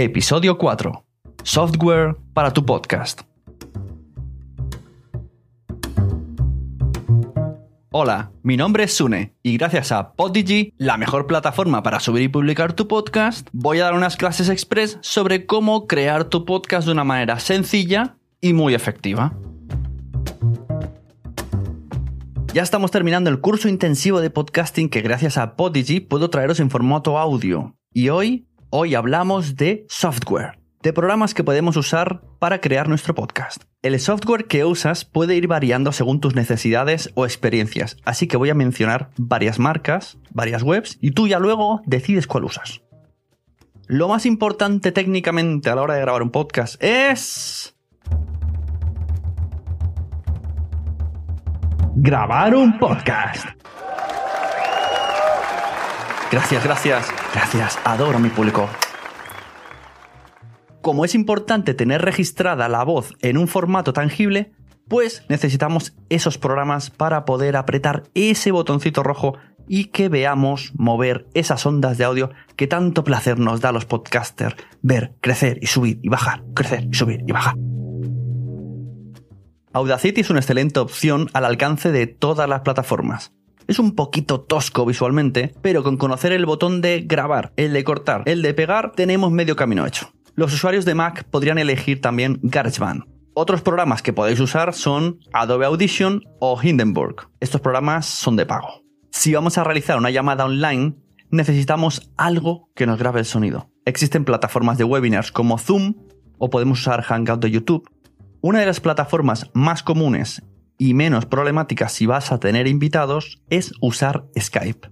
Episodio 4. Software para tu podcast. Hola, mi nombre es Sune y gracias a Podigy, la mejor plataforma para subir y publicar tu podcast, voy a dar unas clases express sobre cómo crear tu podcast de una manera sencilla y muy efectiva. Ya estamos terminando el curso intensivo de podcasting que gracias a Podigy puedo traeros en formato audio. Y hoy, hoy hablamos de software, de programas que podemos usar para crear nuestro podcast. El software que usas puede ir variando según tus necesidades o experiencias, así que voy a mencionar varias marcas, varias webs, y tú ya luego decides cuál usas. Lo más importante técnicamente a la hora de grabar un podcast es... Grabar un podcast. Gracias, gracias, gracias. Adoro a mi público. Como es importante tener registrada la voz en un formato tangible, pues necesitamos esos programas para poder apretar ese botoncito rojo y que veamos mover esas ondas de audio que tanto placer nos da a los podcasters ver crecer y subir y bajar, crecer y subir y bajar. Audacity es una excelente opción al alcance de todas las plataformas. Es un poquito tosco visualmente, pero con conocer el botón de grabar, el de cortar, el de pegar, tenemos medio camino hecho. Los usuarios de Mac podrían elegir también GarageBand. Otros programas que podéis usar son Adobe Audition o Hindenburg. Estos programas son de pago. Si vamos a realizar una llamada online, necesitamos algo que nos grabe el sonido. Existen plataformas de webinars como Zoom o podemos usar Hangout de YouTube. Una de las plataformas más comunes y menos problemáticas si vas a tener invitados es usar Skype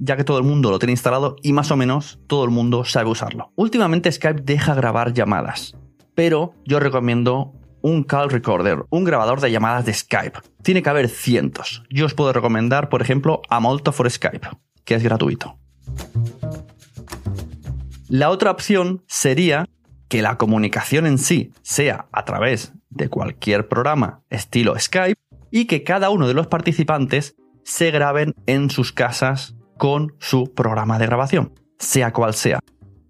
ya que todo el mundo lo tiene instalado y más o menos todo el mundo sabe usarlo. Últimamente Skype deja grabar llamadas, pero yo recomiendo un call recorder, un grabador de llamadas de Skype. Tiene que haber cientos. Yo os puedo recomendar, por ejemplo, a Molto for Skype, que es gratuito. La otra opción sería que la comunicación en sí sea a través de cualquier programa estilo Skype y que cada uno de los participantes se graben en sus casas con su programa de grabación, sea cual sea.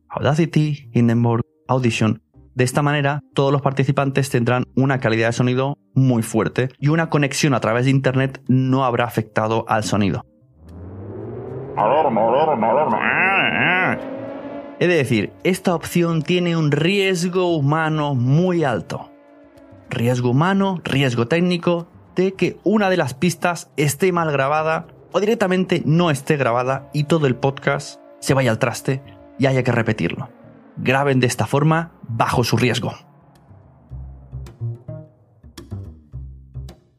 Audacity, Hindenburg, Audition. De esta manera, todos los participantes tendrán una calidad de sonido muy fuerte y una conexión a través de Internet no habrá afectado al sonido. De decir, esta opción tiene un riesgo humano muy alto. Riesgo humano, riesgo técnico de que una de las pistas esté mal grabada o directamente no esté grabada y todo el podcast se vaya al traste y haya que repetirlo. Graben de esta forma bajo su riesgo.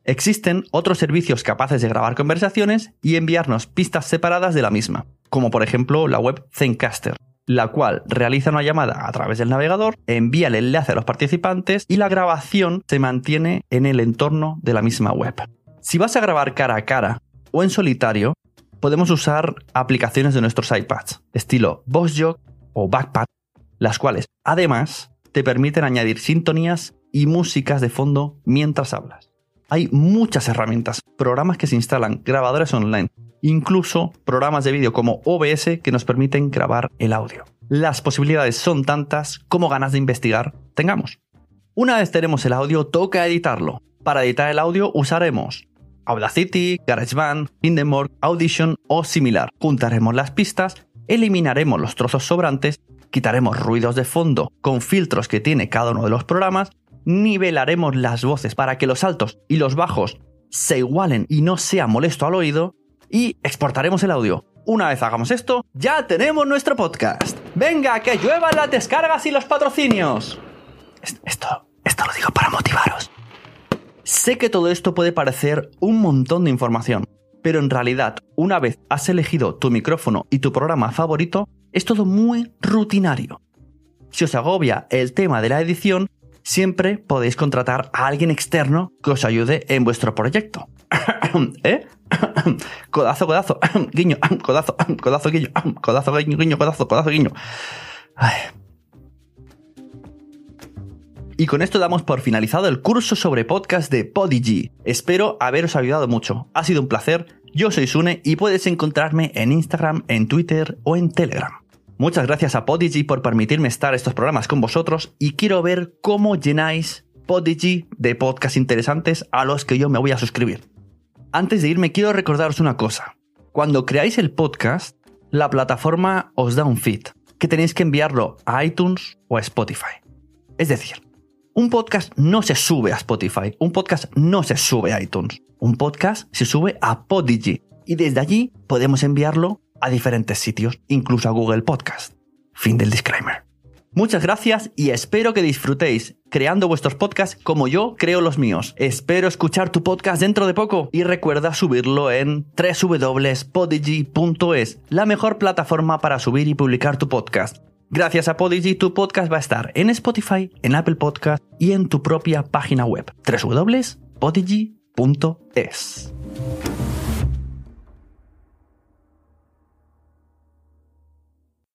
Existen otros servicios capaces de grabar conversaciones y enviarnos pistas separadas de la misma, como por ejemplo la web Zencaster, la cual realiza una llamada a través del navegador, envía el enlace a los participantes y la grabación se mantiene en el entorno de la misma web. Si vas a grabar cara a cara o en solitario, podemos usar aplicaciones de nuestros iPads, estilo VoiceJog o Backpad, las cuales además te permiten añadir sintonías y músicas de fondo mientras hablas. Hay muchas herramientas, programas que se instalan, grabadores online, incluso programas de vídeo como OBS que nos permiten grabar el audio. Las posibilidades son tantas como ganas de investigar tengamos. Una vez tenemos el audio, toca editarlo. Para editar el audio usaremos Audacity, GarageBand, Hindenburg, Audition o similar. Juntaremos las pistas, eliminaremos los trozos sobrantes, quitaremos ruidos de fondo con filtros que tiene cada uno de los programas, nivelaremos las voces para que los altos y los bajos se igualen y no sea molesto al oído y exportaremos el audio. Una vez hagamos esto, ya tenemos nuestro podcast. Venga, que lluevan las descargas y los patrocinios. Esto, esto lo digo para motivaros. Sé que todo esto puede parecer un montón de información, pero en realidad, una vez has elegido tu micrófono y tu programa favorito, es todo muy rutinario. Si os agobia el tema de la edición, siempre podéis contratar a alguien externo que os ayude en vuestro proyecto. ¿Eh? codazo, codazo, guiño, codazo, codazo, guiño, codazo, guiño, guiño, codazo, codazo, guiño. Y con esto damos por finalizado el curso sobre podcast de Podigy. Espero haberos ayudado mucho. Ha sido un placer. Yo soy Sune y puedes encontrarme en Instagram, en Twitter o en Telegram. Muchas gracias a Podigy por permitirme estar estos programas con vosotros y quiero ver cómo llenáis Podigy de podcasts interesantes a los que yo me voy a suscribir. Antes de irme quiero recordaros una cosa. Cuando creáis el podcast, la plataforma os da un feed que tenéis que enviarlo a iTunes o a Spotify. Es decir, un podcast no se sube a Spotify, un podcast no se sube a iTunes, un podcast se sube a Podigy y desde allí podemos enviarlo a diferentes sitios, incluso a Google Podcast. Fin del disclaimer. Muchas gracias y espero que disfrutéis creando vuestros podcasts como yo creo los míos. Espero escuchar tu podcast dentro de poco y recuerda subirlo en www.podigy.es, la mejor plataforma para subir y publicar tu podcast. Gracias a Podigy, tu podcast va a estar en Spotify, en Apple Podcast y en tu propia página web, www.podigy.es.